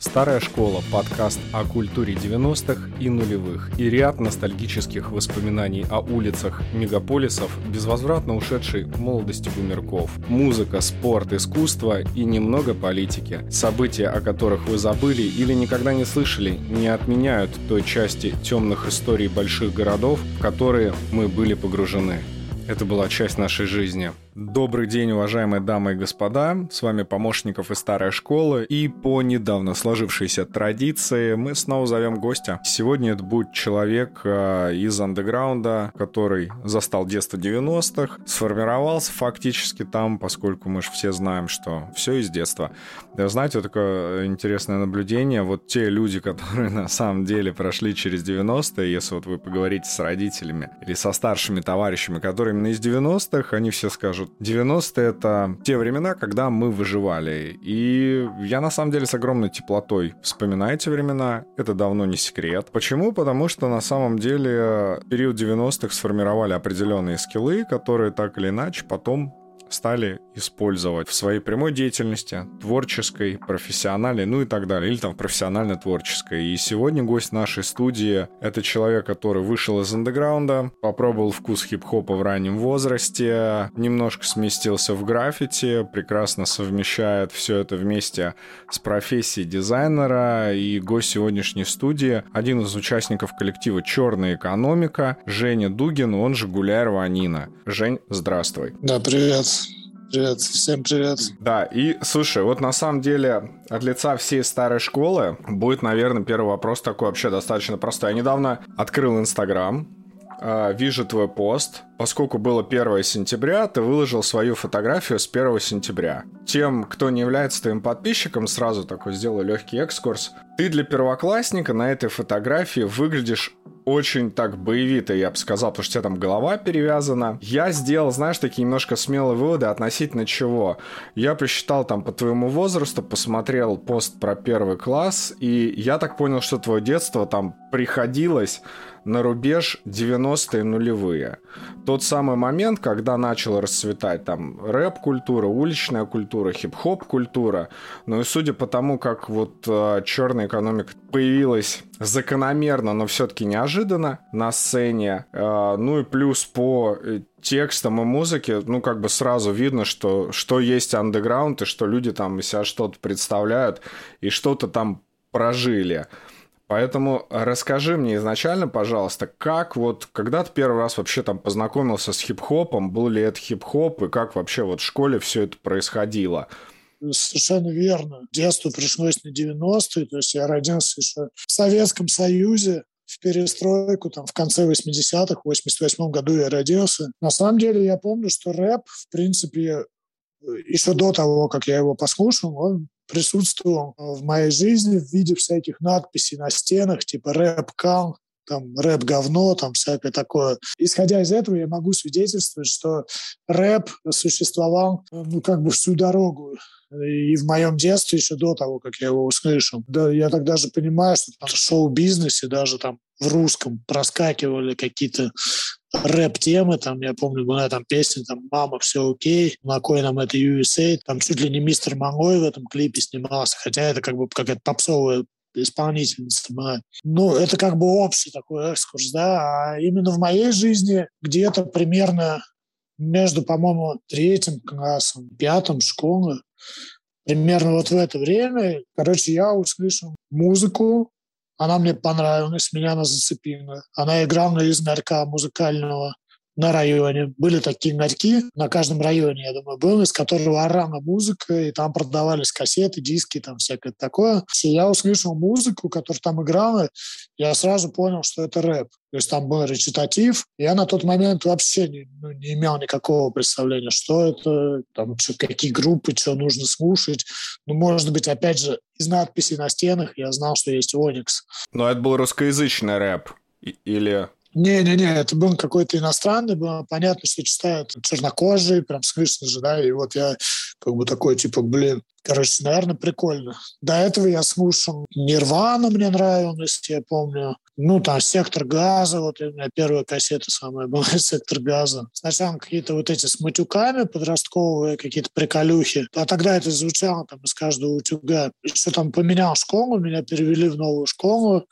Старая школа – подкаст о культуре 90-х и нулевых и ряд ностальгических воспоминаний о улицах мегаполисов, безвозвратно ушедшей молодости бумерков. Музыка, спорт, искусство и немного политики. События, о которых вы забыли или никогда не слышали, не отменяют той части темных историй больших городов, в которые мы были погружены. Это была часть нашей жизни. Добрый день, уважаемые дамы и господа. С вами помощников из старой школы. И по недавно сложившейся традиции мы снова зовем гостя. Сегодня это будет человек э, из андеграунда, который застал детство 90-х, сформировался фактически там, поскольку мы же все знаем, что все из детства. Да, знаете, такое интересное наблюдение. Вот те люди, которые на самом деле прошли через 90-е, если вот вы поговорите с родителями или со старшими товарищами, которые именно из 90-х, они все скажут, скажут. 90-е — это те времена, когда мы выживали. И я, на самом деле, с огромной теплотой вспоминаю эти времена. Это давно не секрет. Почему? Потому что, на самом деле, период 90-х сформировали определенные скиллы, которые так или иначе потом стали использовать в своей прямой деятельности, творческой, профессиональной, ну и так далее, или там профессионально-творческой. И сегодня гость нашей студии — это человек, который вышел из андеграунда, попробовал вкус хип-хопа в раннем возрасте, немножко сместился в граффити, прекрасно совмещает все это вместе с профессией дизайнера, и гость сегодняшней студии — один из участников коллектива «Черная экономика» Женя Дугин, он же Гуляй Рванина. Жень, здравствуй. Да, привет. Привет, всем привет. Да, и слушай, вот на самом деле от лица всей старой школы будет, наверное, первый вопрос такой вообще достаточно простой. Я недавно открыл Инстаграм, э, вижу твой пост. Поскольку было 1 сентября, ты выложил свою фотографию с 1 сентября. Тем, кто не является твоим подписчиком, сразу такой сделаю легкий экскурс. Ты для первоклассника на этой фотографии выглядишь очень так боевито, я бы сказал, потому что у тебя там голова перевязана. Я сделал, знаешь, такие немножко смелые выводы относительно чего. Я посчитал там по твоему возрасту, посмотрел пост про первый класс, и я так понял, что твое детство там приходилось на рубеж 90-е нулевые. Тот самый момент, когда начал расцветать там рэп-культура, уличная культура, хип-хоп-культура. Ну и судя по тому, как вот э, черная экономика появилась закономерно, но все-таки неожиданно на сцене, э, ну и плюс по э, текстам и музыке, ну, как бы сразу видно, что, что есть андеграунд, и что люди там из себя что-то представляют, и что-то там прожили. Поэтому расскажи мне изначально, пожалуйста, как вот, когда ты первый раз вообще там познакомился с хип-хопом, был ли это хип-хоп, и как вообще вот в школе все это происходило? Совершенно верно. Детство пришлось на 90-е, то есть я родился еще в Советском Союзе, в перестройку, там, в конце 80-х, в 88 году я родился. На самом деле я помню, что рэп, в принципе, еще до того, как я его послушал, он присутствовал в моей жизни в виде всяких надписей на стенах, типа «рэп кал», там рэп говно, там всякое такое. Исходя из этого, я могу свидетельствовать, что рэп существовал ну как бы всю дорогу и в моем детстве еще до того, как я его услышал. Да, я тогда же понимаю, что в шоу-бизнесе даже там в русском проскакивали какие-то рэп-темы, там, я помню, была там песня, там, «Мама, все окей», на кой нам это USA, там чуть ли не мистер Мангой в этом клипе снимался, хотя это как бы какая-то попсовая исполнительница была. Ну, это как бы общий такой экскурс, да, а именно в моей жизни где-то примерно между, по-моему, третьим классом, пятым школы, примерно вот в это время, короче, я услышал музыку, она мне понравилась, меня она зацепила. Она играла из нарка музыкального на районе. Были такие нарьки на каждом районе, я думаю, был, из которого орала музыка, и там продавались кассеты, диски, там всякое такое. И я услышал музыку, которая там играла, я сразу понял, что это рэп. То есть там был речитатив. Я на тот момент вообще не, ну, не имел никакого представления, что это, там, что, какие группы, что нужно слушать. Ну, может быть, опять же, из надписей на стенах я знал, что есть Оникс. Но это был русскоязычный рэп? Или не-не-не, это был какой-то иностранный, было понятно, что читают чернокожие, прям слышно же, да, и вот я как бы такой, типа, блин, короче, наверное, прикольно. До этого я слушал Нирвана, мне нравилось, я помню. Ну, там «Сектор газа», вот у меня первая кассета самая была «Сектор газа». Сначала какие-то вот эти с матюками подростковые, какие-то приколюхи. А тогда это звучало там из каждого утюга. Еще там поменял школу, меня перевели в новую школу,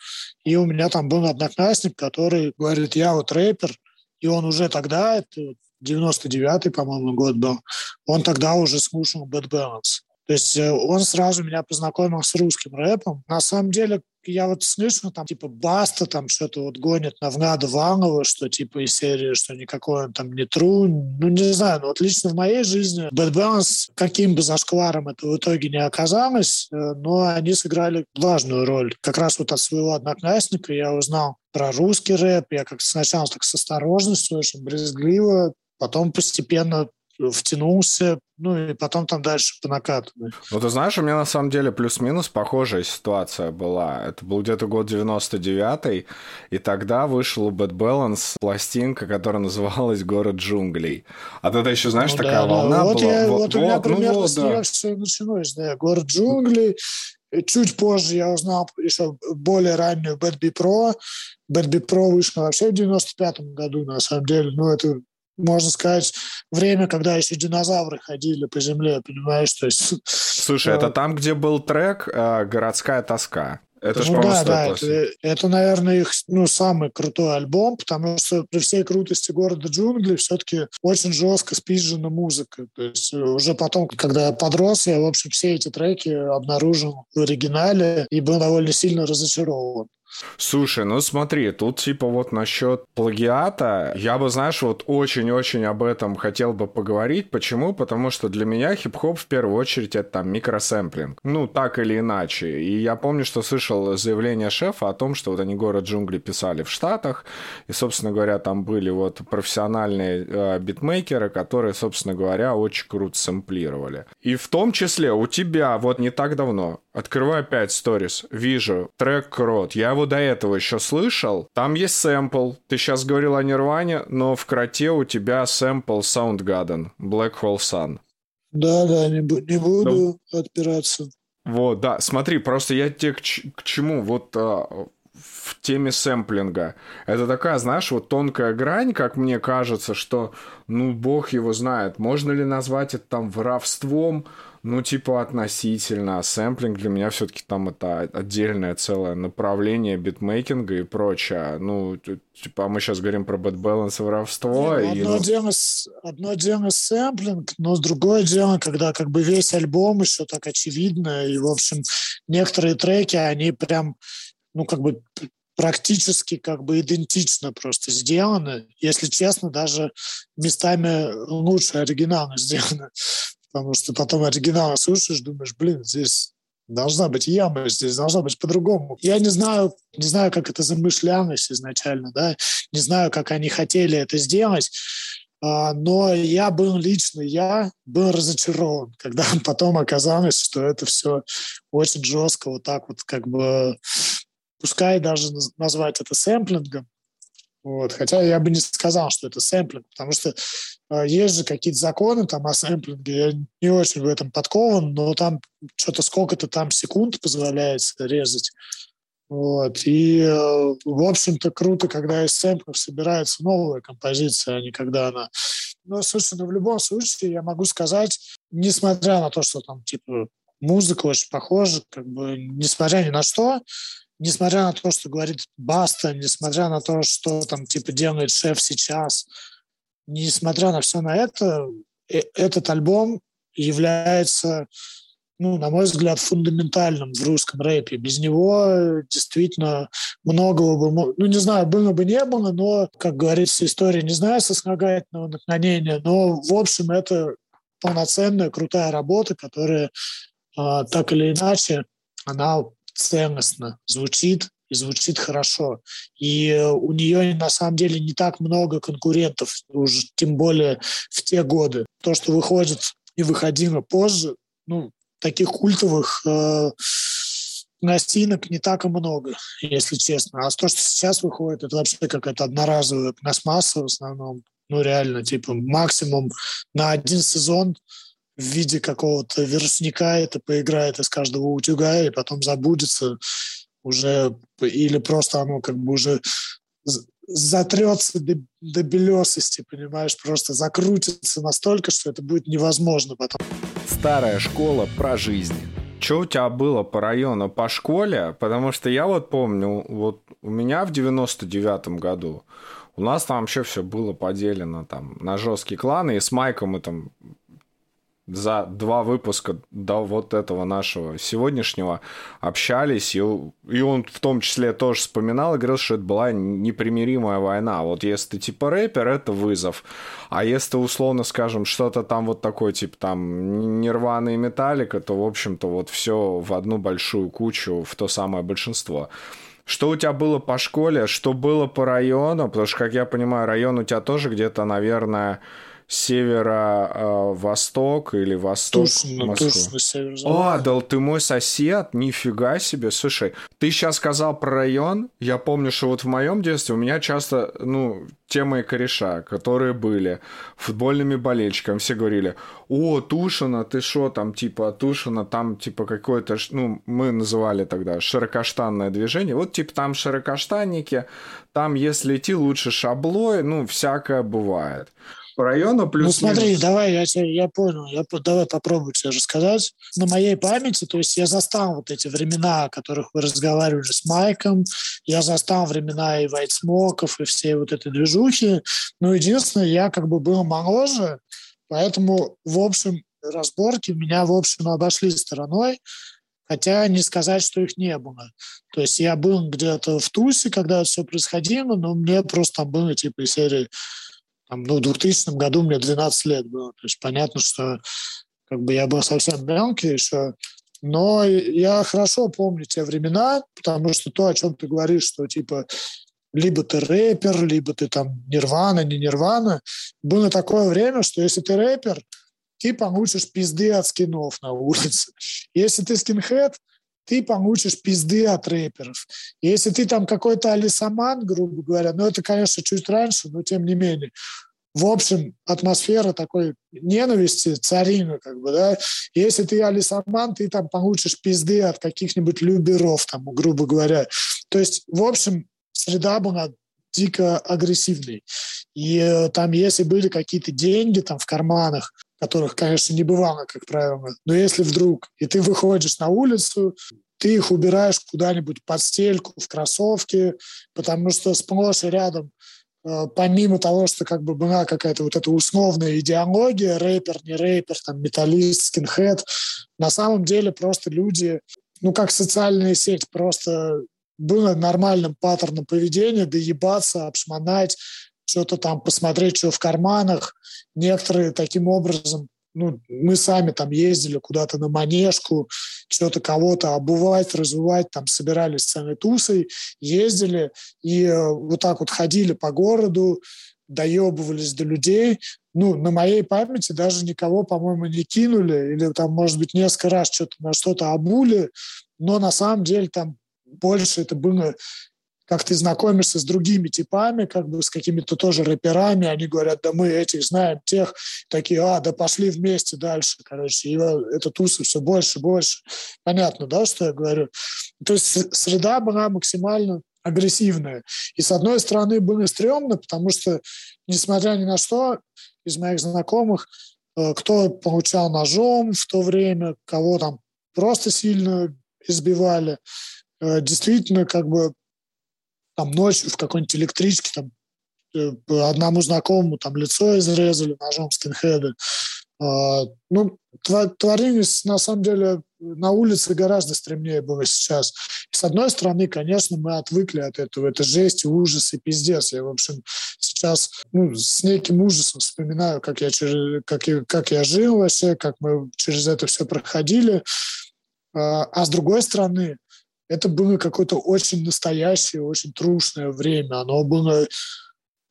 и у меня там был одноклассник, который говорит, я вот рэпер, и он уже тогда, это 99-й, по-моему, год был, он тогда уже слушал Bad Balance. То есть э, он сразу меня познакомил с русским рэпом. На самом деле, я вот слышу, там, типа, Баста там что-то вот гонит на Внада Ванова, что, типа, из серии, что никакой он там не тру. Ну, не знаю, но вот лично в моей жизни Bad Balance, каким бы зашкваром это в итоге не оказалось, э, но они сыграли важную роль. Как раз вот от своего одноклассника я узнал про русский рэп. Я как сначала так с осторожностью, очень брезгливо, потом постепенно втянулся, ну и потом там дальше по накатанной. Ну, ты знаешь, у меня на самом деле плюс-минус похожая ситуация была. Это был где-то год 99-й, и тогда вышел у Bad Balance пластинка, которая называлась «Город джунглей». А тогда еще, знаешь, ну, такая да, волна да. вот была. Я, вот, вот у меня вот, примерно ну, вот, с да. все началось, да, «Город джунглей», Чуть позже я узнал еще более раннюю Bad Be Pro. Bad Be Pro вышла вообще в 95 году, на самом деле. Ну, это можно сказать, время, когда еще динозавры ходили по земле, понимаешь? То есть, Слушай, это там, где был трек э, «Городская тоска». Это ну, да, да, это, это, наверное, их ну, самый крутой альбом, потому что при всей крутости города джунглей все-таки очень жестко спизжена музыка. То есть э, уже потом, когда я подрос, я, в общем, все эти треки обнаружил в оригинале и был довольно сильно разочарован. Слушай, ну смотри, тут типа вот насчет плагиата, я бы, знаешь, вот очень-очень об этом хотел бы поговорить. Почему? Потому что для меня хип-хоп в первую очередь это там микросэмплинг. Ну, так или иначе. И я помню, что слышал заявление шефа о том, что вот они город джунгли писали в Штатах, и, собственно говоря, там были вот профессиональные э, битмейкеры, которые, собственно говоря, очень круто сэмплировали. И в том числе у тебя вот не так давно, открываю опять сторис, вижу трек Крот, я его до этого еще слышал. Там есть сэмпл. Ты сейчас говорил о Нирване, но в кроте у тебя сэмпл Soundgarden, Black Hole Sun. Да, да, не, не буду ну, отпираться. Вот, да, смотри, просто я тебе к, к чему, вот а, в теме сэмплинга. Это такая, знаешь, вот тонкая грань, как мне кажется, что, ну, бог его знает, можно ли назвать это там воровством, ну, типа, относительно. Сэмплинг для меня все-таки там это отдельное целое направление битмейкинга и прочее. Ну, типа, мы сейчас говорим про bad balance воровство. Не, ну, одно, и... дело, одно дело сэмплинг, но другое дело, когда как бы весь альбом еще так очевидно, и, в общем, некоторые треки, они прям, ну, как бы практически как бы идентично просто сделаны. Если честно, даже местами лучше оригинально сделаны. Потому что потом оригинал слушаешь, думаешь, блин, здесь должна быть яма, здесь должна быть по-другому. Я не знаю, не знаю, как это замышлялось изначально, да, не знаю, как они хотели это сделать, а, но я был лично, я был разочарован, когда потом оказалось, что это все очень жестко, вот так вот как бы, пускай даже назвать это сэмплингом, вот. Хотя я бы не сказал, что это сэмплинг, потому что э, есть же какие-то законы там о сэмплинге. Я не очень в этом подкован, но там что-то сколько-то там секунд позволяется резать. Вот. И, э, в общем-то, круто, когда из сэмплов собирается новая композиция, а не когда она... Но, ну, в любом случае я могу сказать, несмотря на то, что там, типа, музыка очень похожа, как бы, несмотря ни на что, несмотря на то, что говорит Баста, несмотря на то, что там типа делает шеф сейчас, несмотря на все на это, э, этот альбом является, ну, на мой взгляд, фундаментальным в русском рэпе. Без него действительно многого бы, ну, не знаю, было бы не было, но, как говорится, история не знаю сослагательного наклонения, но, в общем, это полноценная, крутая работа, которая а, так или иначе, она ценностно звучит и звучит хорошо. И у нее на самом деле не так много конкурентов, уже тем более в те годы. То, что выходит и выходило позже, ну, таких культовых э, настинок не так и много, если честно. А то, что сейчас выходит, это вообще какая-то одноразовая пластмасса в основном. Ну, реально, типа, максимум на один сезон в виде какого-то верстника это поиграет из каждого утюга и потом забудется уже, или просто оно как бы уже затрется до, до белесости, понимаешь, просто закрутится настолько, что это будет невозможно потом. Старая школа про жизнь. Что у тебя было по району, по школе? Потому что я вот помню, вот у меня в 99-м году у нас там вообще все было поделено там на жесткие кланы, и с Майком мы там за два выпуска до вот этого нашего сегодняшнего общались, и, и он в том числе тоже вспоминал и говорил, что это была непримиримая война. Вот если ты типа рэпер, это вызов. А если условно, скажем, что-то там вот такое, типа там Нирвана и Металлика, то, в общем-то, вот все в одну большую кучу, в то самое большинство. Что у тебя было по школе, что было по району? Потому что, как я понимаю, район у тебя тоже где-то, наверное, северо-восток или восток Тушино, Москвы. Север О, да ты мой сосед, нифига себе. Слушай, ты сейчас сказал про район. Я помню, что вот в моем детстве у меня часто, ну, те мои кореша, которые были футбольными болельщиками, все говорили, о, Тушина, ты что там, типа, Тушина, там, типа, какое-то, ну, мы называли тогда широкоштанное движение, вот, типа, там широкоштанники, там, если идти, лучше шаблой, ну, всякое бывает по району плюс Ну смотри, давай, я, я понял, я, давай попробую тебе рассказать. На моей памяти, то есть я застал вот эти времена, о которых вы разговаривали с Майком, я застал времена и Вайтсмоков, и все вот этой движухи, но единственное, я как бы был моложе, поэтому, в общем, разборки меня, в общем, обошли стороной, хотя не сказать, что их не было. То есть я был где-то в Тусе, когда все происходило, но мне просто там было типа из серии там, ну, в 2000 году мне 12 лет было. То есть понятно, что как бы я был совсем мелкий еще. Но я хорошо помню те времена, потому что то, о чем ты говоришь, что типа либо ты рэпер, либо ты там нирвана, не нирвана. Было такое время, что если ты рэпер, ты получишь пизды от скинов на улице. Если ты скинхед, ты получишь пизды от рэперов. Если ты там какой-то алисаман, грубо говоря, ну это, конечно, чуть раньше, но тем не менее, в общем, атмосфера такой ненависти царина, как бы, да. Если ты алисаман, ты там получишь пизды от каких-нибудь люберов, там, грубо говоря. То есть, в общем, среда была дико агрессивной. И э, там, если были какие-то деньги там в карманах, которых, конечно, не бывало, как правило. Но если вдруг, и ты выходишь на улицу, ты их убираешь куда-нибудь под стельку, в кроссовки, потому что сплошь и рядом э, помимо того, что как бы была какая-то вот эта условная идеология, рэпер, не рэпер, там, металлист, скинхед, на самом деле просто люди, ну, как социальная сеть, просто было нормальным паттерном поведения, доебаться, обшмонать, что-то там посмотреть, что в карманах. Некоторые таким образом, ну, мы сами там ездили куда-то на манежку, что-то кого-то обувать, развивать, там собирались с самой тусой, ездили и э, вот так вот ходили по городу, доебывались до людей. Ну, на моей памяти даже никого, по-моему, не кинули, или там, может быть, несколько раз что-то на что-то обули, но на самом деле там больше это было как ты знакомишься с другими типами, как бы с какими-то тоже рэперами, они говорят, да мы этих знаем, тех, такие, а, да пошли вместе дальше, короче, и это тусы все больше, больше. Понятно, да, что я говорю? То есть среда была максимально агрессивная. И с одной стороны было стрёмно, потому что, несмотря ни на что, из моих знакомых, э, кто получал ножом в то время, кого там просто сильно избивали, э, действительно, как бы там ночью в какой-нибудь электричке там э, одному знакомому там лицо изрезали ножом скинхеды. А, ну, творение на самом деле на улице гораздо стремнее было сейчас. С одной стороны, конечно, мы отвыкли от этого. Это жесть, ужас и пиздец. Я, в общем, сейчас ну, с неким ужасом вспоминаю, как я, через, как, я, как я жил вообще, как мы через это все проходили. А, а с другой стороны, это было какое-то очень настоящее, очень трушное время. Оно было,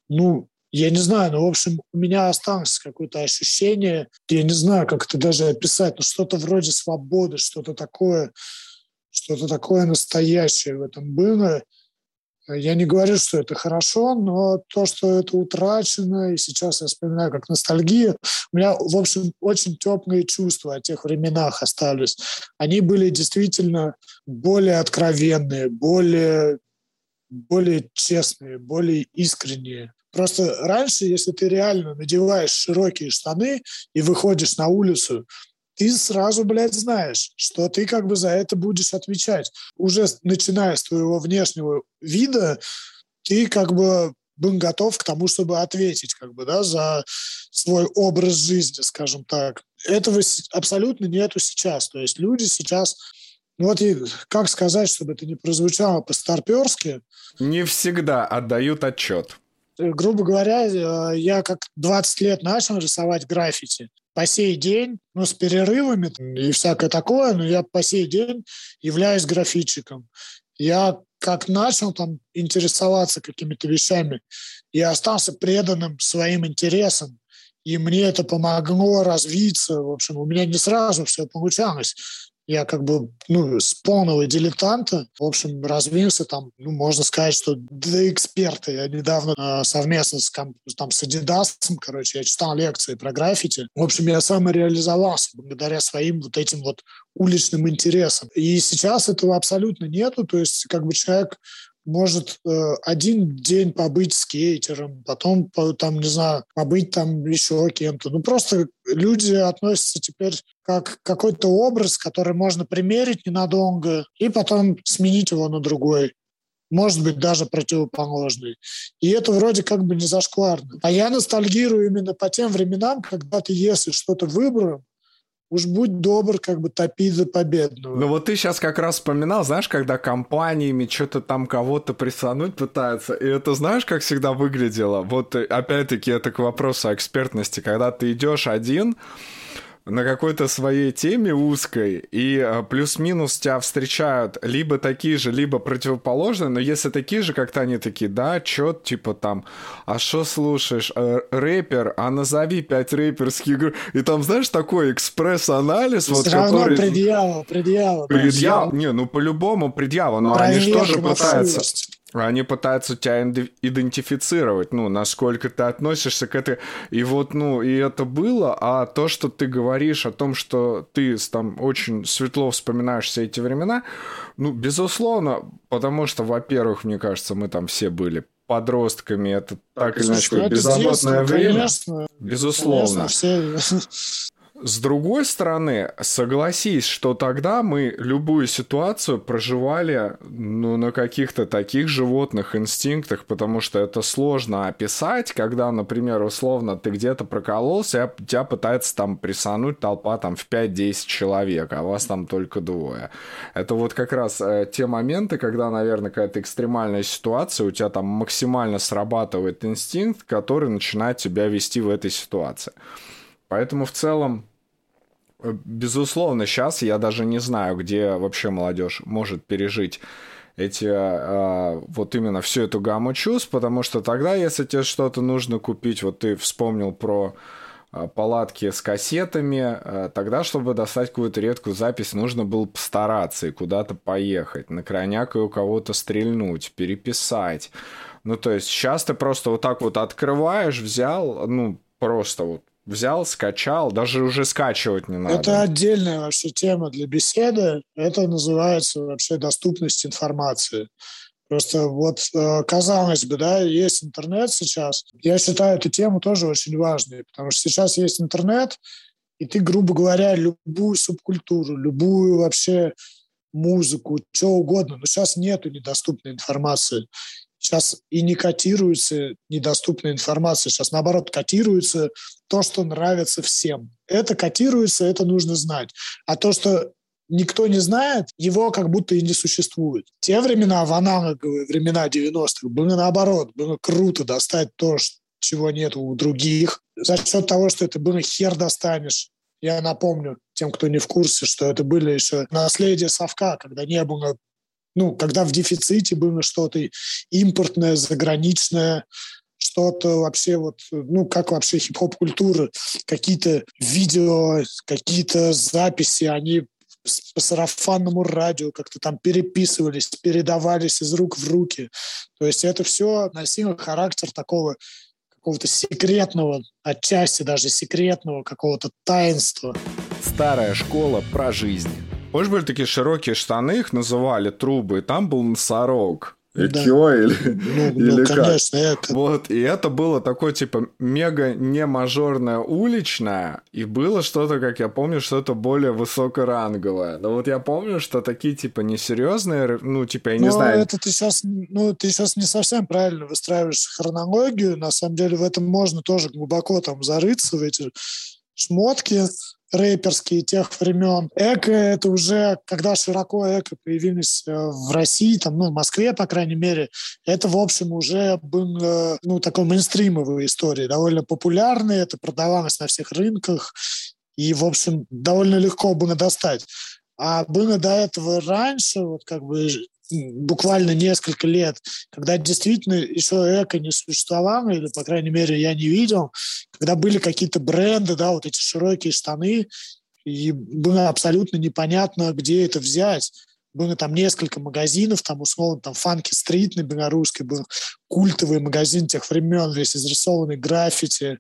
ну, я не знаю, но, в общем, у меня осталось какое-то ощущение, я не знаю, как это даже описать, но что-то вроде свободы, что-то такое, что-то такое настоящее в этом было. Я не говорю, что это хорошо, но то, что это утрачено, и сейчас я вспоминаю как ностальгия, у меня, в общем, очень теплые чувства о тех временах остались. Они были действительно более откровенные, более, более честные, более искренние. Просто раньше, если ты реально надеваешь широкие штаны и выходишь на улицу, ты сразу, блядь, знаешь, что ты как бы за это будешь отвечать. Уже начиная с твоего внешнего вида, ты как бы был готов к тому, чтобы ответить как бы, да, за свой образ жизни, скажем так. Этого абсолютно нету сейчас. То есть люди сейчас ну вот и как сказать, чтобы это не прозвучало по-старперски? Не всегда отдают отчет. Э, грубо говоря, э, я как 20 лет начал рисовать граффити по сей день, ну, с перерывами и всякое такое, но я по сей день являюсь графитчиком. Я как начал там интересоваться какими-то вещами, я остался преданным своим интересам, и мне это помогло развиться. В общем, у меня не сразу все получалось я как бы ну, с полного дилетанта, в общем, развился там, ну, можно сказать, что до эксперта. Я недавно э, совместно с, там, с Adidas, короче, я читал лекции про граффити. В общем, я самореализовался благодаря своим вот этим вот уличным интересам. И сейчас этого абсолютно нету, то есть как бы человек может э, один день побыть скейтером, потом, там, не знаю, побыть там еще кем-то. Ну, просто люди относятся теперь как какой-то образ, который можно примерить ненадолго и потом сменить его на другой может быть, даже противоположный. И это вроде как бы не зашкварно. А я ностальгирую именно по тем временам, когда ты, если что-то выбрал, уж будь добр, как бы топи за победного. Ну вот ты сейчас как раз вспоминал, знаешь, когда компаниями что-то там кого-то присануть пытаются, и это знаешь, как всегда выглядело? Вот э, опять-таки это к вопросу о экспертности, когда ты идешь один, на какой-то своей теме узкой, и а, плюс-минус тебя встречают либо такие же, либо противоположные, но если такие же, как-то они такие, да, чё, типа там, а что слушаешь, а, рэпер, а назови пять рэперских групп, и там, знаешь, такой экспресс-анализ, вот, который... предъява, предъява. Предъява, не, ну по-любому предъява, но Проверка они же тоже пытаются... Они пытаются тебя идентифицировать, ну, насколько ты относишься к этой... И вот, ну, и это было, а то, что ты говоришь о том, что ты там очень светло вспоминаешь все эти времена, ну, безусловно, потому что, во-первых, мне кажется, мы там все были подростками, это так или иначе беззаботное время. Конечно, безусловно. Конечно, все... С другой стороны, согласись, что тогда мы любую ситуацию проживали ну, на каких-то таких животных инстинктах, потому что это сложно описать, когда, например, условно ты где-то прокололся, а тебя пытается там присануть толпа там в 5-10 человек, а вас там только двое. Это вот как раз э, те моменты, когда, наверное, какая-то экстремальная ситуация, у тебя там максимально срабатывает инстинкт, который начинает тебя вести в этой ситуации. Поэтому в целом, э, безусловно, сейчас я даже не знаю, где вообще молодежь может пережить эти а, вот именно всю эту гамму чувств, потому что тогда, если тебе что-то нужно купить, вот ты вспомнил про а, палатки с кассетами, а, тогда, чтобы достать какую-то редкую запись, нужно было постараться и куда-то поехать, на крайняк и у кого-то стрельнуть, переписать. Ну, то есть сейчас ты просто вот так вот открываешь, взял, ну, просто вот взял, скачал, даже уже скачивать не надо. Это отдельная вообще тема для беседы. Это называется вообще доступность информации. Просто вот э, казалось бы, да, есть интернет сейчас. Я считаю эту тему тоже очень важной, потому что сейчас есть интернет, и ты, грубо говоря, любую субкультуру, любую вообще музыку, что угодно, но сейчас нету недоступной информации. Сейчас и не котируется недоступная информация. Сейчас, наоборот, котируется то, что нравится всем. Это котируется, это нужно знать. А то, что никто не знает, его как будто и не существует. Те времена, в аналоговые времена 90-х, было наоборот. Было круто достать то, чего нет у других. За счет того, что это было хер достанешь. Я напомню тем, кто не в курсе, что это были еще наследие совка, когда не было ну, когда в дефиците было что-то импортное, заграничное, что-то вообще вот, ну, как вообще хип-хоп культура, какие-то видео, какие-то записи, они по сарафанному радио как-то там переписывались, передавались из рук в руки. То есть это все носило характер такого какого-то секретного, отчасти даже секретного какого-то таинства. Старая школа про жизнь. Помнишь, были такие широкие штаны, их называли трубы, и там был носорог. Экё да. или, ну, ну или ну, как? Конечно, эко. Вот, и это было такое, типа, мега не мажорное уличное, и было что-то, как я помню, что-то более высокоранговое. Но вот я помню, что такие, типа, несерьезные, ну, типа, я не Но знаю... это ты сейчас, ну, ты сейчас не совсем правильно выстраиваешь хронологию, на самом деле в этом можно тоже глубоко там зарыться, в эти шмотки, рэперские тех времен. Эко — это уже, когда широко эко появились э, в России, там, ну, в Москве, по крайней мере, это, в общем, уже был, ну, такой мейнстримовой истории, довольно популярный, это продавалось на всех рынках, и, в общем, довольно легко было достать. А было до этого раньше, вот как бы буквально несколько лет, когда действительно еще эко не существовало, или, по крайней мере, я не видел, когда были какие-то бренды, да, вот эти широкие штаны, и было абсолютно непонятно, где это взять. Было там несколько магазинов, там условно там Фанки Стрит на белорусской был культовый магазин тех времен, весь изрисованный граффити,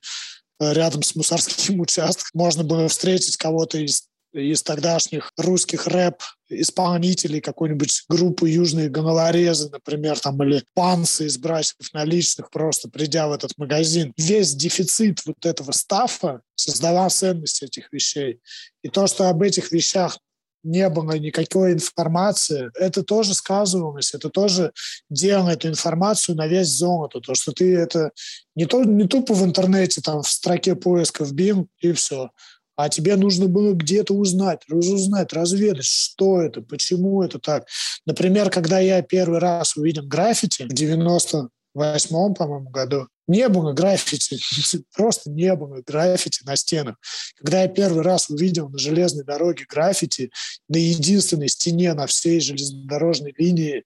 э, рядом с мусорским участком. Можно было встретить кого-то из из тогдашних русских рэп-исполнителей какой-нибудь группы «Южные головорезы», например, там, или «Пансы» из «Братьев наличных», просто придя в этот магазин. Весь дефицит вот этого стафа создавал ценность этих вещей. И то, что об этих вещах не было никакой информации, это тоже сказывалось, это тоже делало эту информацию на весь золото. То, что ты это не, то, не тупо в интернете, там, в строке поиска вбил, и все а тебе нужно было где-то узнать, разузнать, разведать, что это, почему это так. Например, когда я первый раз увидел граффити в 98-м, по-моему, году, не было граффити, просто не было граффити на стенах. Когда я первый раз увидел на железной дороге граффити, на единственной стене на всей железнодорожной линии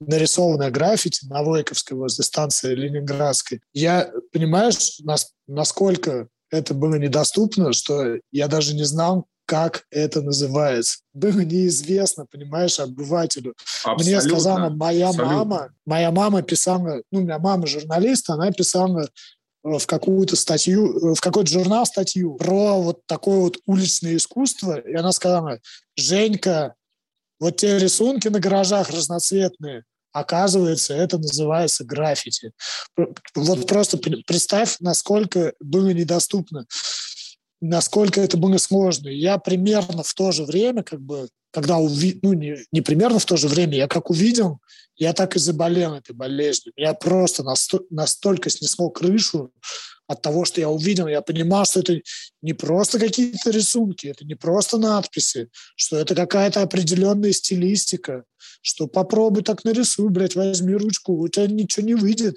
нарисованное граффити на Войковской возле станции Ленинградской, я, понимаешь, насколько это было недоступно, что я даже не знал, как это называется. Было неизвестно, понимаешь, обывателю. Абсолютно. Мне сказала моя Абсолютно. мама, моя мама писала, ну, у меня мама журналист, она писала э, в какую-то статью, э, в какой-то журнал статью про вот такое вот уличное искусство, и она сказала, Женька, вот те рисунки на гаражах разноцветные, Оказывается, это называется граффити. Вот просто представь, насколько было недоступно, насколько это было сложно. Я примерно в то же время, как бы, когда увидел, ну, не, не примерно в то же время, я как увидел, я так и заболел этой болезнью. Я просто насто- настолько снесло крышу, от того, что я увидел, я понимал, что это не просто какие-то рисунки, это не просто надписи, что это какая-то определенная стилистика, что попробуй так нарисуй, блядь, возьми ручку, у тебя ничего не выйдет,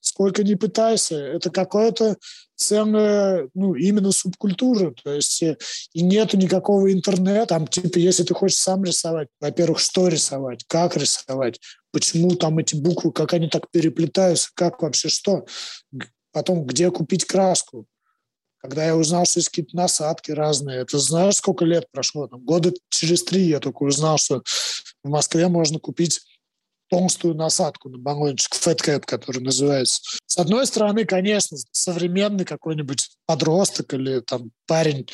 сколько не пытайся. Это какое-то целая, ну, именно субкультура. То есть э, и нету никакого интернета. Там, типа, если ты хочешь сам рисовать, во-первых, что рисовать, как рисовать, почему там эти буквы, как они так переплетаются, как вообще что. Потом, где купить краску. Когда я узнал, что есть какие-то насадки разные, это знаешь, сколько лет прошло? Там, года через три я только узнал, что в Москве можно купить толстую насадку на баллончик, fat который называется. С одной стороны, конечно, современный какой-нибудь подросток или там парень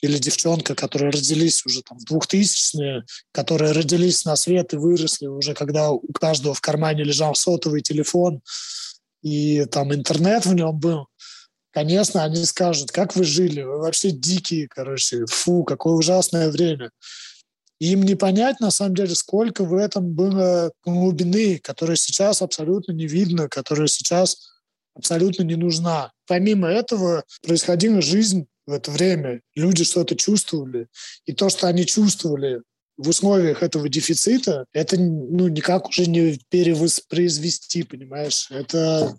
или девчонка, которые родились уже там в 2000-е, которые родились на свет и выросли уже, когда у каждого в кармане лежал сотовый телефон, и там интернет в нем был, конечно, они скажут, как вы жили, вы вообще дикие, короче, фу, какое ужасное время. Им не понять, на самом деле, сколько в этом было глубины, которая сейчас абсолютно не видно, которая сейчас абсолютно не нужна. Помимо этого происходила жизнь в это время. Люди что-то чувствовали. И то, что они чувствовали в условиях этого дефицита, это ну, никак уже не перевоспроизвести, понимаешь? Это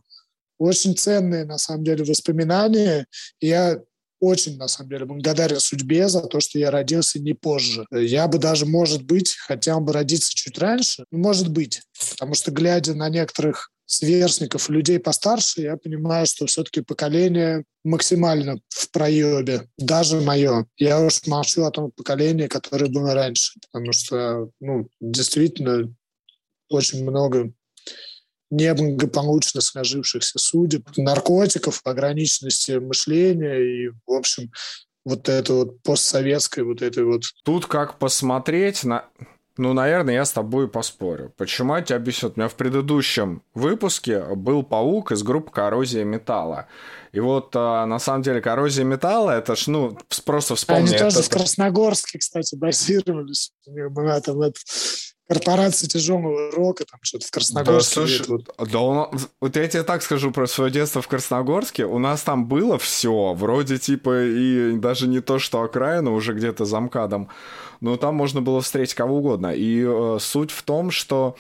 очень ценные, на самом деле, воспоминания. Я очень, на самом деле, благодарен судьбе за то, что я родился не позже. Я бы даже, может быть, хотел бы родиться чуть раньше. Может быть. Потому что, глядя на некоторых сверстников, людей постарше, я понимаю, что все-таки поколение максимально в проебе, даже мое. Я уж молчу о том поколении, которое было раньше, потому что, ну, действительно, очень много неблагополучно сложившихся судеб, наркотиков, ограниченности мышления и, в общем, вот это вот постсоветское, вот это вот... Тут как посмотреть на... Ну, наверное, я с тобой поспорю. Почему я тебя объясню? У меня в предыдущем выпуске был паук из группы «Коррозия металла». И вот, а, на самом деле, «Коррозия металла» — это ж, ну, просто вспомни... Они тоже это... в Красногорске, кстати, базировались. У них была там это корпорации тяжелого рока, там что-то в Красногорске. Да, слушай, вот. да он, вот я тебе так скажу про свое детство в Красногорске. У нас там было все, вроде типа и даже не то, что окраина, уже где-то за МКАДом, но там можно было встретить кого угодно. И э, суть в том, что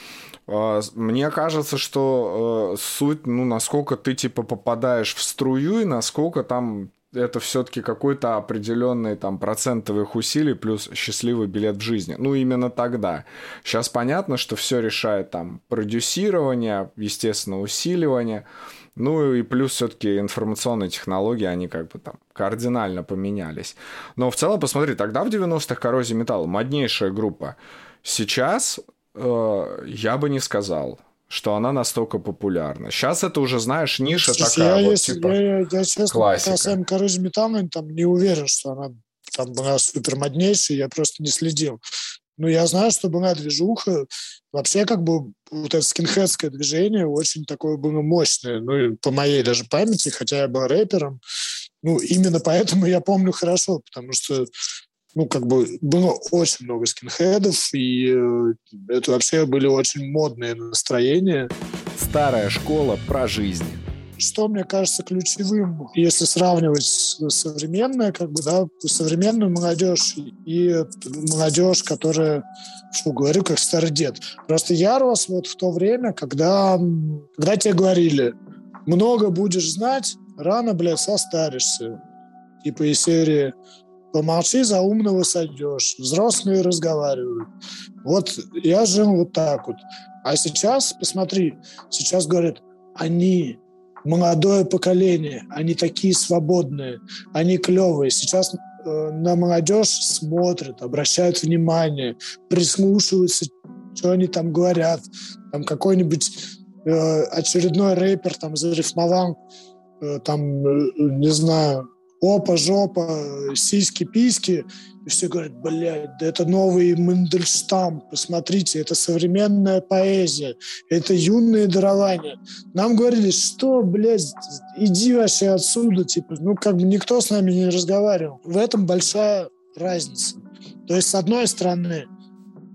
э, мне кажется, что э, суть, ну, насколько ты типа попадаешь в струю и насколько там это все-таки какой-то определенный там процентовых усилий плюс счастливый билет в жизни. Ну, именно тогда. Сейчас понятно, что все решает там продюсирование, естественно, усиливание. Ну и плюс все-таки информационные технологии, они как бы там кардинально поменялись. Но в целом, посмотри, тогда в 90-х коррозия металла моднейшая группа. Сейчас э, я бы не сказал что она настолько популярна. Сейчас это уже, знаешь, ниша Слушай, такая я, вот, если, типа я, я, я честно, классика. касаемо Коррозии Металла, там не уверен, что она там была супер моднейшей, я просто не следил. Но я знаю, что была движуха. Вообще, как бы, вот это скинхедское движение очень такое было мощное. Ну, по моей даже памяти, хотя я был рэпером. Ну, именно поэтому я помню хорошо, потому что ну, как бы было очень много скинхедов, и э, это вообще были очень модные настроения. Старая школа про жизнь. Что мне кажется ключевым, если сравнивать с современной, как бы, да, современную молодежь и молодежь, которая, фу, говорю, как старый дед. Просто я рос вот в то время, когда, когда тебе говорили, много будешь знать, рано, блядь, состаришься. Типа из серии Помолчи, за умного сойдешь. Взрослые разговаривают. Вот я жил вот так вот. А сейчас, посмотри, сейчас говорят, они молодое поколение, они такие свободные, они клевые. Сейчас э, на молодежь смотрят, обращают внимание, прислушиваются, что они там говорят. Там какой-нибудь э, очередной рэпер там зарифмовал, э, там, э, не знаю, опа, жопа, сиськи, письки. И все говорят, блядь, да это новый Мендельштам, посмотрите, это современная поэзия, это юные дарования. Нам говорили, что, блядь, иди вообще отсюда, типа, ну, как бы никто с нами не разговаривал. В этом большая разница. То есть, с одной стороны,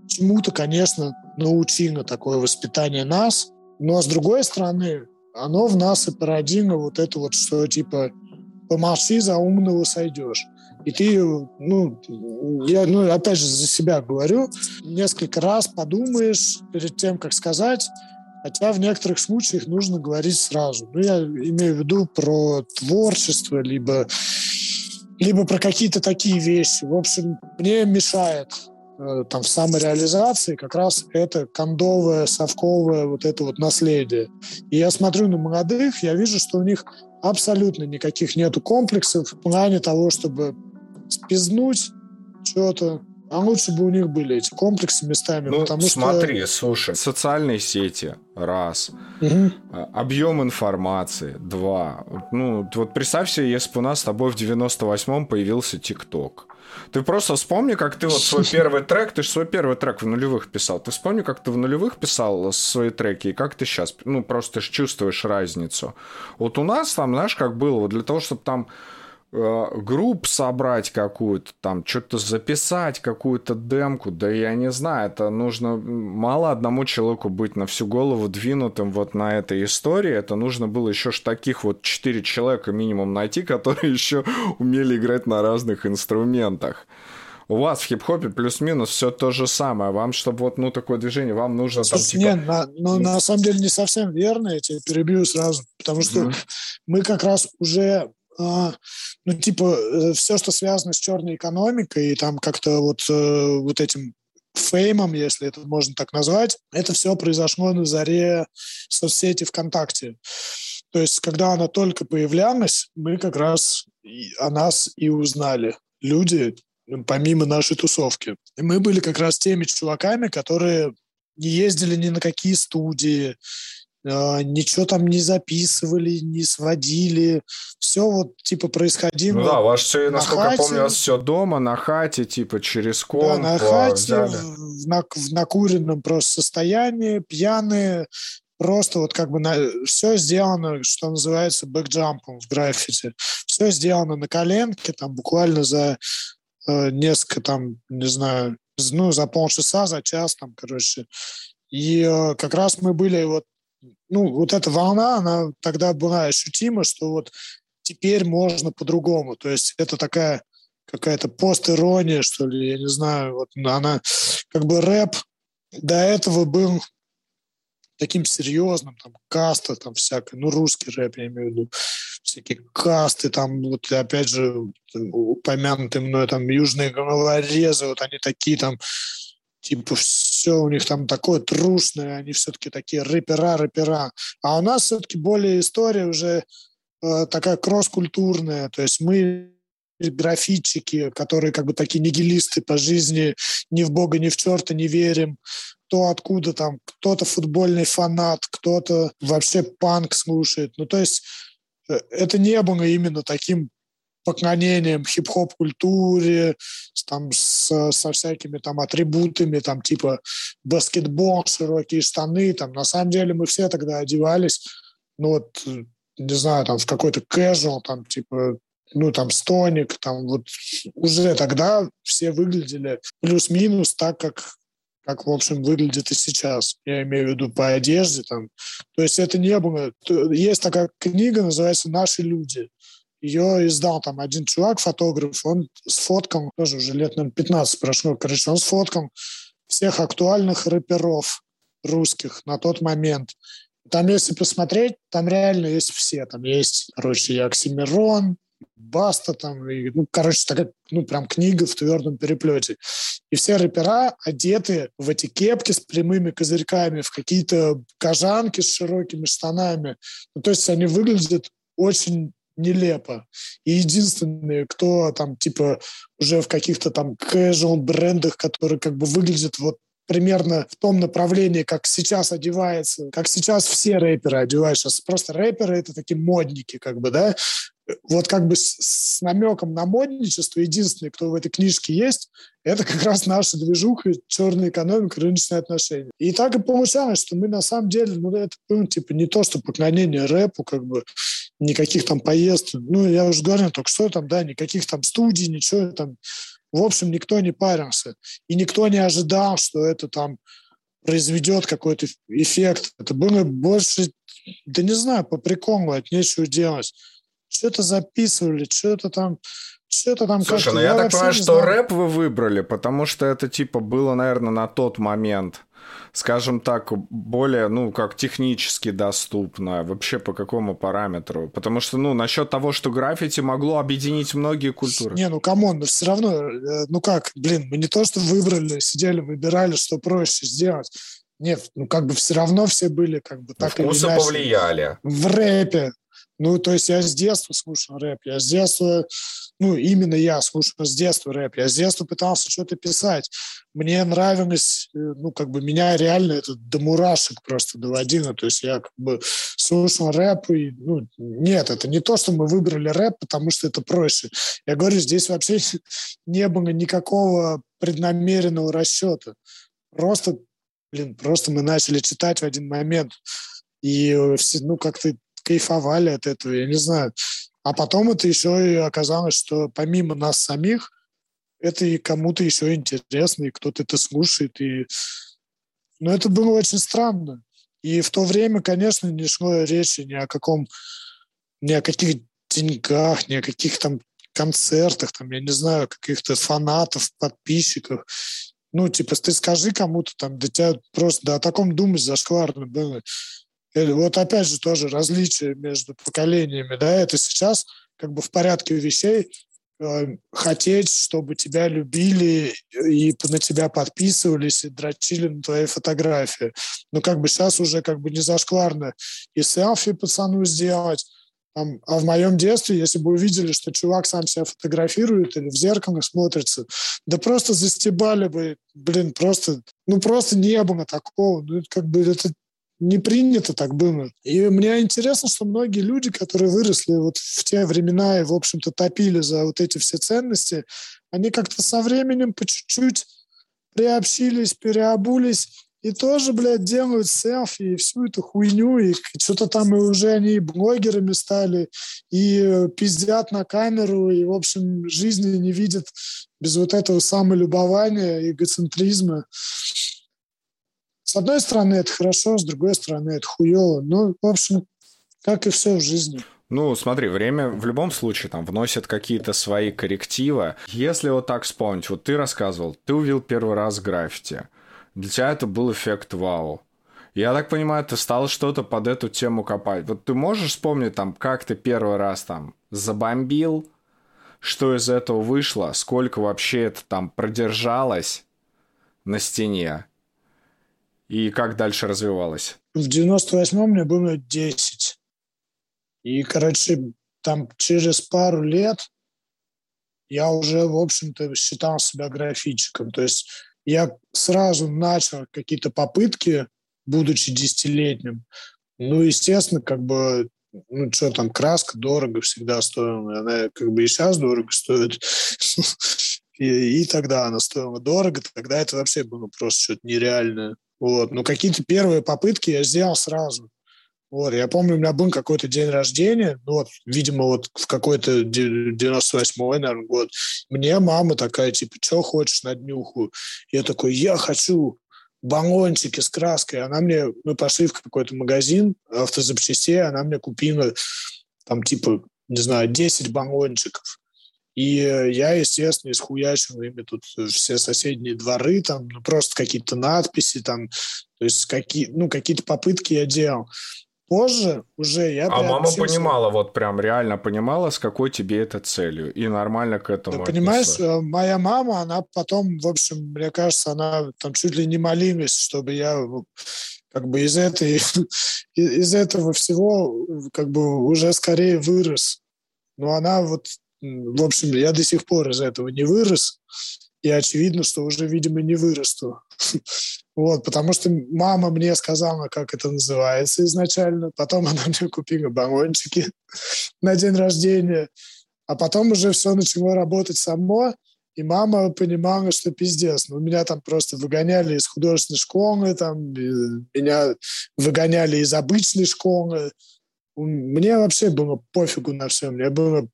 чему-то, конечно, научило такое воспитание нас, но с другой стороны, оно в нас и породило вот это вот, что, типа, помолчи, за умного сойдешь. И ты, ну, я, ну, опять же, за себя говорю, несколько раз подумаешь перед тем, как сказать, хотя в некоторых случаях нужно говорить сразу. Ну, я имею в виду про творчество, либо, либо про какие-то такие вещи. В общем, мне мешает там в самореализации как раз это кондовое, совковое вот это вот наследие. И я смотрю на молодых, я вижу, что у них абсолютно никаких нету комплексов в плане того, чтобы спизнуть что-то. А лучше бы у них были эти комплексы местами, ну, потому смотри, что... слушай, социальные сети, раз. Угу. Объем информации, два. Ну, вот представь себе, если бы у нас с тобой в 98-м появился ТикТок. Ты просто вспомни, как ты вот свой первый трек, ты же свой первый трек в нулевых писал. Ты вспомни, как ты в нулевых писал свои треки, и как ты сейчас, ну, просто ты чувствуешь разницу. Вот у нас там, знаешь, как было, вот для того, чтобы там групп собрать какую-то, там что-то записать, какую-то демку, да я не знаю, это нужно мало одному человеку быть на всю голову двинутым вот на этой истории, это нужно было еще ж таких вот четыре человека минимум найти, которые еще умели играть на разных инструментах. У вас в хип-хопе плюс-минус все то же самое. Вам, чтобы вот ну такое движение, вам нужно там типа... Нет, на, но на самом деле не совсем верно, я тебя перебью сразу, потому что mm-hmm. мы как раз уже ну, типа, э, все, что связано с черной экономикой, и там как-то вот, э, вот этим феймом, если это можно так назвать, это все произошло на заре соцсети ВКонтакте. То есть, когда она только появлялась, мы как раз о нас и узнали. Люди, помимо нашей тусовки. И мы были как раз теми чуваками, которые не ездили ни на какие студии, а, ничего там не записывали, не сводили. Все вот типа происходило. Ну да, у вас все, насколько хате. я помню, у вас все дома, на хате, типа через комп. Да, на хате, в, на, в накуренном просто состоянии, пьяные, просто вот как бы на, все сделано, что называется, бэкджампом в граффити. Все сделано на коленке, там буквально за э, несколько там, не знаю, ну, за полчаса, за час там, короче. И э, как раз мы были вот ну, вот эта волна, она тогда была ощутима, что вот теперь можно по-другому. То есть это такая какая-то пост-ирония, что ли, я не знаю. Вот она как бы рэп до этого был таким серьезным, там, каста, там, всякое, ну, русский рэп, я имею в виду, всякие касты, там, вот, опять же, упомянутые мной, там, южные головорезы, вот они такие, там, типа, все у них там такое трушное, они все-таки такие рэпера. А у нас все-таки более история уже э, такая кросс-культурная, то есть мы графитчики, которые как бы такие нигилисты по жизни, ни в Бога, ни в черта не верим, то откуда там, кто-то футбольный фанат, кто-то вообще панк слушает. Ну, то есть э, это не было именно таким поклонением хип-хоп культуре, там, с, со всякими там атрибутами, там, типа баскетбол, широкие штаны, там, на самом деле мы все тогда одевались, ну, вот, не знаю, там, в какой-то casual, там, типа, ну, там, стоник, там, вот, уже тогда все выглядели плюс-минус так, как как, в общем, выглядит и сейчас. Я имею в виду по одежде. Там. То есть это не было... Есть такая книга, называется «Наши люди». Ее издал там один чувак, фотограф, он сфоткал, тоже уже лет, наверное, 15 прошло, короче, он сфоткал всех актуальных рэперов русских на тот момент. Там, если посмотреть, там реально есть все. Там есть, короче, и Оксимирон, Баста, там, и, ну, короче, такая, ну, прям книга в твердом переплете. И все рэпера одеты в эти кепки с прямыми козырьками, в какие-то кожанки с широкими штанами. Ну, то есть они выглядят очень нелепо. И единственные, кто там, типа, уже в каких-то там casual брендах, которые как бы выглядят вот примерно в том направлении, как сейчас одевается, как сейчас все рэперы одеваются. Просто рэперы — это такие модники, как бы, да, вот как бы с, с намеком на модничество единственный, кто в этой книжке есть, это как раз наша движуха, черная экономика, рыночные отношения. И так и получалось, что мы на самом деле, ну, это было типа не то, что поклонение рэпу, как бы никаких там поездок, ну, я уже говорил, только что там, да, никаких там студий, ничего там. В общем, никто не парился. И никто не ожидал, что это там произведет какой-то эффект. Это было больше, да не знаю, по приколу, от нечего делать что-то записывали, что-то там что-то там Слушай, ну я, я так понимаю, что рэп вы выбрали, потому что это типа было, наверное, на тот момент, скажем так, более, ну, как технически доступно, вообще по какому параметру? Потому что, ну, насчет того, что граффити могло объединить многие культуры. Не, ну, come on, но все равно, э, ну как, блин, мы не то, что выбрали, сидели, выбирали, что проще сделать. Нет, ну как бы все равно все были как бы так Вкусы или иначе. повлияли. В рэпе, ну, то есть я с детства слушал рэп, я с детства, ну, именно я слушал с детства рэп, я с детства пытался что-то писать. Мне нравилось, э, ну, как бы меня реально это до мурашек просто доводило, то есть я как бы слушал рэп, и, ну, нет, это не то, что мы выбрали рэп, потому что это проще. Я говорю, здесь вообще не было никакого преднамеренного расчета. Просто, блин, просто мы начали читать в один момент, и, э, ну, как-то кайфовали от этого, я не знаю. А потом это еще и оказалось, что помимо нас самих, это и кому-то еще интересно, и кто-то это слушает. И... Но это было очень странно. И в то время, конечно, не шло речи ни о каком, ни о каких деньгах, ни о каких там концертах, там, я не знаю, каких-то фанатов, подписчиков. Ну, типа, ты скажи кому-то там, да тебя просто, да о таком думать зашкварно было. Вот опять же тоже различие между поколениями, да, это сейчас как бы в порядке вещей э, хотеть, чтобы тебя любили и на тебя подписывались и дрочили на твои фотографии. Но как бы сейчас уже как бы не зашкварно и селфи пацану сделать, а в моем детстве, если бы увидели, что чувак сам себя фотографирует или в зеркало смотрится, да просто застебали бы, блин, просто, ну просто не было такого. Ну, как бы это не принято так было. И мне интересно, что многие люди, которые выросли вот в те времена и, в общем-то, топили за вот эти все ценности, они как-то со временем по чуть-чуть приобщились, переобулись и тоже, блядь, делают селфи и всю эту хуйню, и что-то там и уже они блогерами стали, и пиздят на камеру, и, в общем, жизни не видят без вот этого самолюбования, эгоцентризма. С одной стороны, это хорошо, с другой стороны, это хуево. Ну, в общем, как и все в жизни. Ну, смотри, время в любом случае там вносит какие-то свои коррективы. Если вот так вспомнить, вот ты рассказывал, ты увидел первый раз граффити. Для тебя это был эффект вау. Я так понимаю, ты стал что-то под эту тему копать. Вот ты можешь вспомнить там, как ты первый раз там забомбил, что из этого вышло, сколько вообще это там продержалось на стене? И как дальше развивалось? В 98-м мне было 10. И, короче, там через пару лет я уже, в общем-то, считал себя графичиком. То есть я сразу начал какие-то попытки, будучи десятилетним. Ну, естественно, как бы, ну, что там, краска дорого всегда стоила. Она как бы и сейчас дорого стоит. И, и тогда она стоила дорого, тогда это вообще было просто что-то нереальное. Вот. Но какие-то первые попытки я сделал сразу. Вот, я помню, у меня был какой-то день рождения, ну, вот, видимо, вот в какой-то 98-й, наверное, год. Мне мама такая, типа, что хочешь на днюху? Я такой, я хочу баллончики с краской. Она мне, мы пошли в какой-то магазин автозапчастей, она мне купила там, типа, не знаю, 10 баллончиков. И э, я, естественно, исхуячил ими тут все соседние дворы, там, ну, просто какие-то надписи, там, то есть какие, ну, какие-то попытки я делал. Позже уже я... А мама понимала, вот прям реально понимала, с какой тебе это целью, и нормально к этому Ты понимаешь, э, моя мама, она потом, в общем, мне кажется, она там чуть ли не молилась, чтобы я как бы из этой, из этого всего как бы уже скорее вырос. Но она вот в общем, я до сих пор из этого не вырос, и очевидно, что уже, видимо, не вырасту. Вот, потому что мама мне сказала, как это называется изначально, потом она мне купила баллончики на день рождения, а потом уже все начало работать само, и мама понимала, что пиздец. Ну, меня там просто выгоняли из художественной школы, там, меня выгоняли из обычной школы. Мне вообще было пофигу на все. Мне было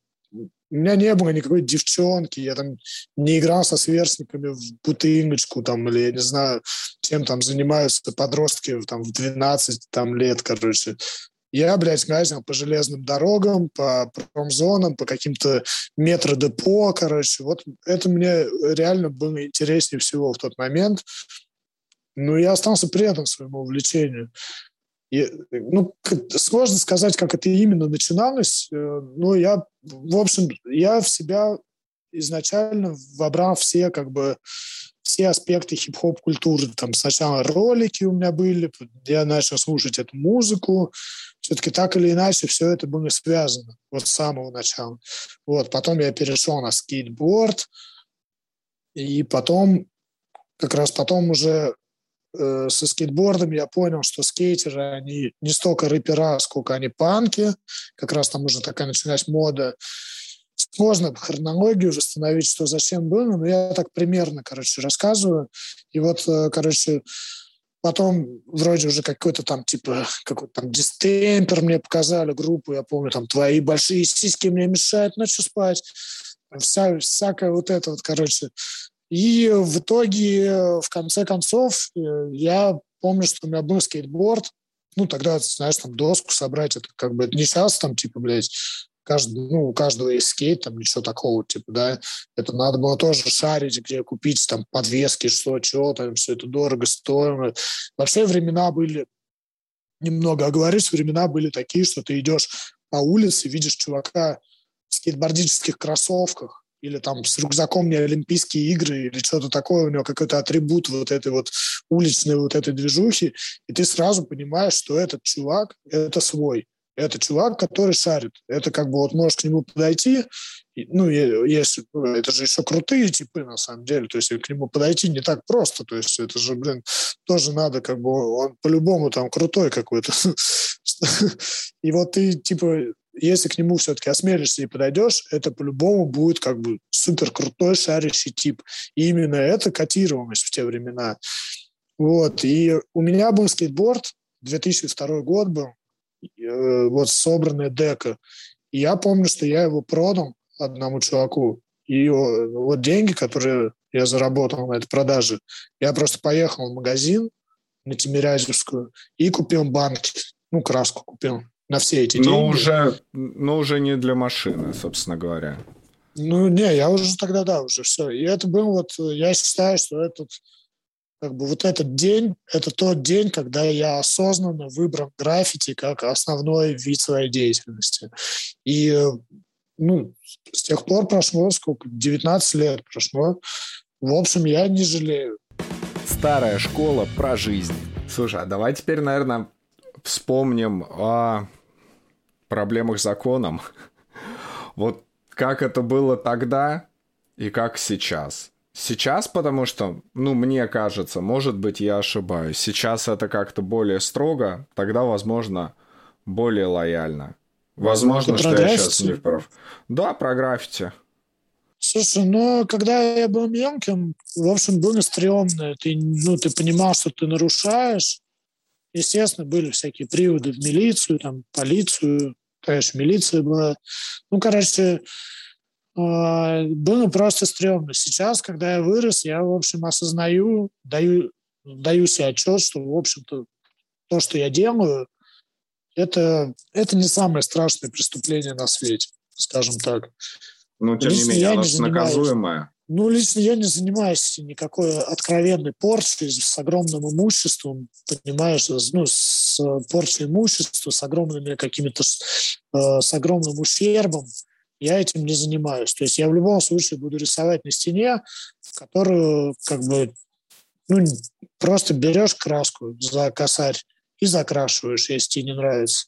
у меня не было никакой девчонки, я там не играл со сверстниками в бутылочку, там, или я не знаю, чем там занимаются подростки там, в 12 там, лет, короче. Я, блядь, газил по железным дорогам, по промзонам, по каким-то метродепо, короче. Вот это мне реально было интереснее всего в тот момент. Ну, я остался предан своему увлечению. И, ну, сложно сказать, как это именно начиналось, э, но я, в общем, я в себя изначально вобрал все, как бы, все аспекты хип-хоп культуры. Там сначала ролики у меня были, я начал слушать эту музыку. Все-таки так или иначе все это было связано вот с самого начала. Вот, потом я перешел на скейтборд, и потом, как раз потом уже э, со скейтбордом я понял, что скейтеры, они не столько рэпера, сколько они панки. Как раз там уже такая началась мода. Сложно хронологию восстановить, что зачем было, но я так примерно, короче, рассказываю. И вот, э, короче, Потом вроде уже какой-то там, типа, какой-то там дистемпер мне показали, группу, я помню, там, твои большие сиськи мне мешают ночью спать. Вся, всякое вот это вот, короче. И в итоге, в конце концов, э, я помню, что у меня был скейтборд. Ну, тогда, знаешь, там доску собрать, это как бы не сейчас там, типа, блядь, каждый, ну, у каждого есть скейт, там ничего такого, типа, да. Это надо было тоже шарить, где купить там подвески, что, что, там все это дорого стоило. Вообще времена были, немного оговорюсь, времена были такие, что ты идешь по улице, видишь чувака в скейтбордических кроссовках, или там с рюкзаком не Олимпийские игры, или что-то такое, у него какой-то атрибут вот этой вот уличной вот этой движухи, и ты сразу понимаешь, что этот чувак – это свой. Это чувак, который шарит. Это как бы вот можешь к нему подойти, ну, если, ну, это же еще крутые типы, на самом деле, то есть к нему подойти не так просто, то есть это же, блин, тоже надо, как бы, он по-любому там крутой какой-то. И вот ты, типа, если к нему все-таки осмелишься и подойдешь, это по-любому будет как бы супер крутой шарящий тип. И именно это котировалось в те времена. Вот. И у меня был скейтборд, 2002 год был, э, вот собранная дека. И я помню, что я его продал одному чуваку. И вот деньги, которые я заработал на этой продаже, я просто поехал в магазин на Тимирязевскую и купил банки, ну, краску купил на все эти но деньги. Уже, но уже не для машины, собственно говоря. Ну, не, я уже тогда, да, уже все. И это был вот, я считаю, что этот, как бы вот этот день, это тот день, когда я осознанно выбрал граффити как основной вид своей деятельности. И ну, с тех пор прошло сколько? 19 лет прошло. В общем, я не жалею. Старая школа про жизнь. Слушай, а давай теперь, наверное, вспомним о проблемах с законом. Вот как это было тогда и как сейчас. Сейчас, потому что, ну, мне кажется, может быть, я ошибаюсь. Сейчас это как-то более строго, тогда, возможно, более лояльно. Возможно, что я сейчас не прав. Да, про граффити. Слушай, ну, когда я был мелким, в общем, было стрёмно. Ты, ну, ты понимал, что ты нарушаешь. Естественно, были всякие приводы в милицию, там, полицию. Конечно, милиция была. Ну, короче, э, было просто стрёмно. Сейчас, когда я вырос, я, в общем, осознаю, даю, даю себе отчет, что, в общем-то, то, что я делаю – это, это не самое страшное преступление на свете, скажем так. Но, тем лично не менее, оно не наказуемое. Ну, лично я не занимаюсь никакой откровенной порчей с огромным имуществом, понимаешь, ну, с порчей имущества, с огромными какими-то, э, с огромным ущербом. Я этим не занимаюсь. То есть я в любом случае буду рисовать на стене, которую как бы ну, просто берешь краску за косарь и закрашиваешь, если тебе не нравится.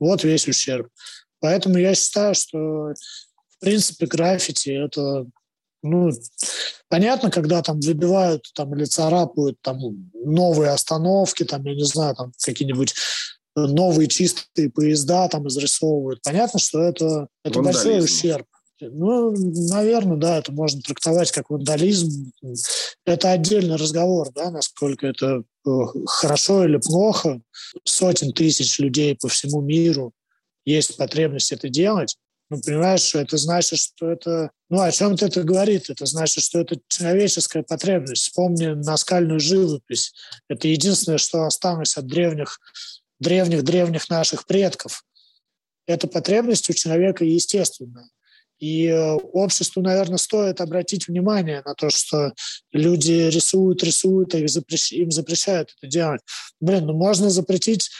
Вот весь ущерб. Поэтому я считаю, что в принципе граффити это ну, понятно, когда там выбивают там, или царапают там новые остановки, там, я не знаю, там какие-нибудь новые чистые поезда там изрисовывают. Понятно, что это, это большой ущерб. Ну, наверное, да, это можно трактовать как вандализм. Это отдельный разговор, да, насколько это э, хорошо или плохо. Сотен тысяч людей по всему миру есть потребность это делать. Ну, понимаешь, что это значит, что это... Ну, о чем это говорит? Это значит, что это человеческая потребность. Вспомни наскальную живопись. Это единственное, что осталось от древних, древних-древних наших предков. Эта потребность у человека естественная. И э, обществу, наверное, стоит обратить внимание на то, что люди рисуют, рисуют, а им запрещают это делать. Блин, ну можно запретить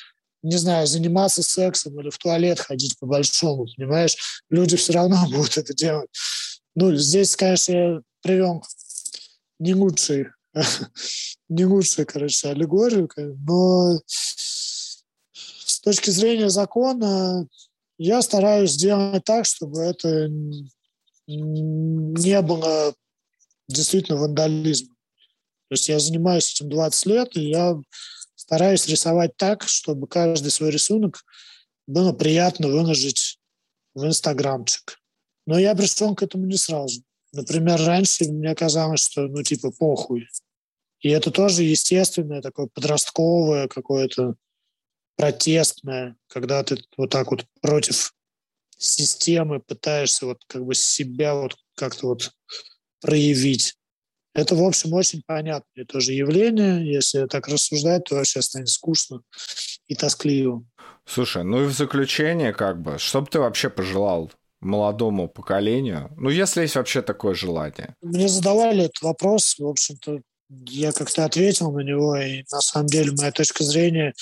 не знаю, заниматься сексом или в туалет ходить по-большому, понимаешь? Люди все равно будут это делать. Ну, здесь, конечно, я привел не лучший, не лучшую, короче, аллегорию, но с точки зрения закона я стараюсь сделать так, чтобы это не было действительно вандализмом. То есть я занимаюсь этим 20 лет, и я стараюсь рисовать так, чтобы каждый свой рисунок было приятно выложить в Инстаграмчик. Но я пришел к этому не сразу. Например, раньше мне казалось, что, ну, типа, похуй. И это тоже естественное, такое подростковое какое-то протестное, когда ты вот так вот против системы пытаешься вот как бы себя вот как-то вот проявить. Это, в общем, очень понятное тоже явление. Если так рассуждать, то вообще станет скучно и тоскливо. Слушай, ну и в заключение, как бы, что бы ты вообще пожелал молодому поколению? Ну, если есть вообще такое желание. Мне задавали этот вопрос, в общем-то, я как-то ответил на него, и на самом деле моя точка зрения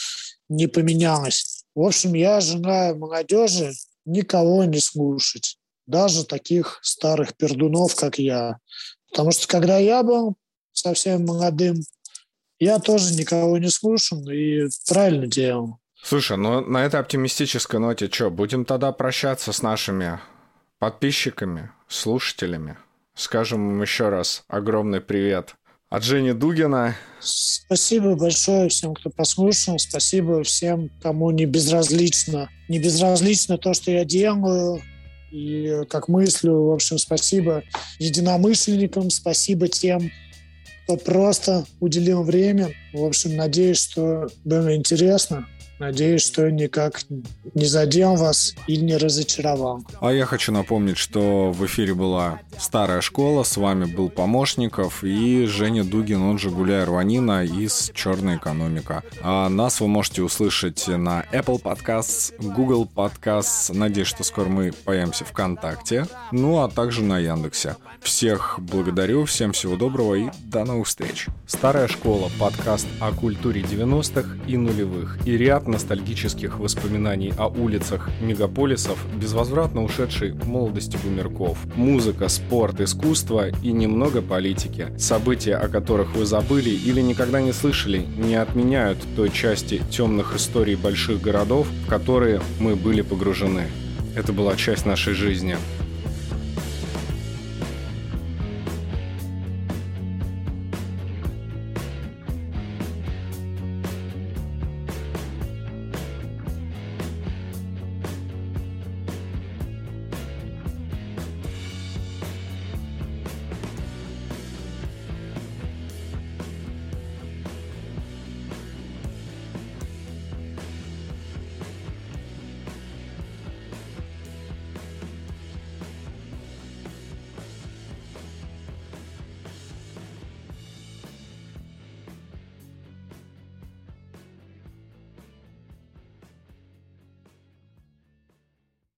не поменялось. В общем, я желаю молодежи никого не слушать. даже таких старых пердунов, как я. Потому что когда я был совсем молодым, я тоже никого не слушал и правильно делал. Слушай, ну на этой оптимистической ноте что, будем тогда прощаться с нашими подписчиками, слушателями? Скажем им еще раз огромный привет от Жени Дугина. Спасибо большое всем, кто послушал. Спасибо всем, кому не безразлично. Не безразлично то, что я делаю и как мыслю. В общем, спасибо единомышленникам, спасибо тем, кто просто уделил время. В общем, надеюсь, что было интересно. Надеюсь, что никак не задел вас и не разочаровал. А я хочу напомнить, что в эфире была «Старая школа», с вами был Помощников и Женя Дугин, он же Гуляй Рванина из «Черная экономика». А нас вы можете услышать на Apple Podcasts, Google Podcasts, надеюсь, что скоро мы появимся ВКонтакте, ну а также на Яндексе. Всех благодарю, всем всего доброго и до новых встреч. «Старая школа» — подкаст о культуре 90-х и нулевых и ряд ряд ностальгических воспоминаний о улицах мегаполисов, безвозвратно ушедшей молодости бумерков. Музыка, спорт, искусство и немного политики. События, о которых вы забыли или никогда не слышали, не отменяют той части темных историй больших городов, в которые мы были погружены. Это была часть нашей жизни.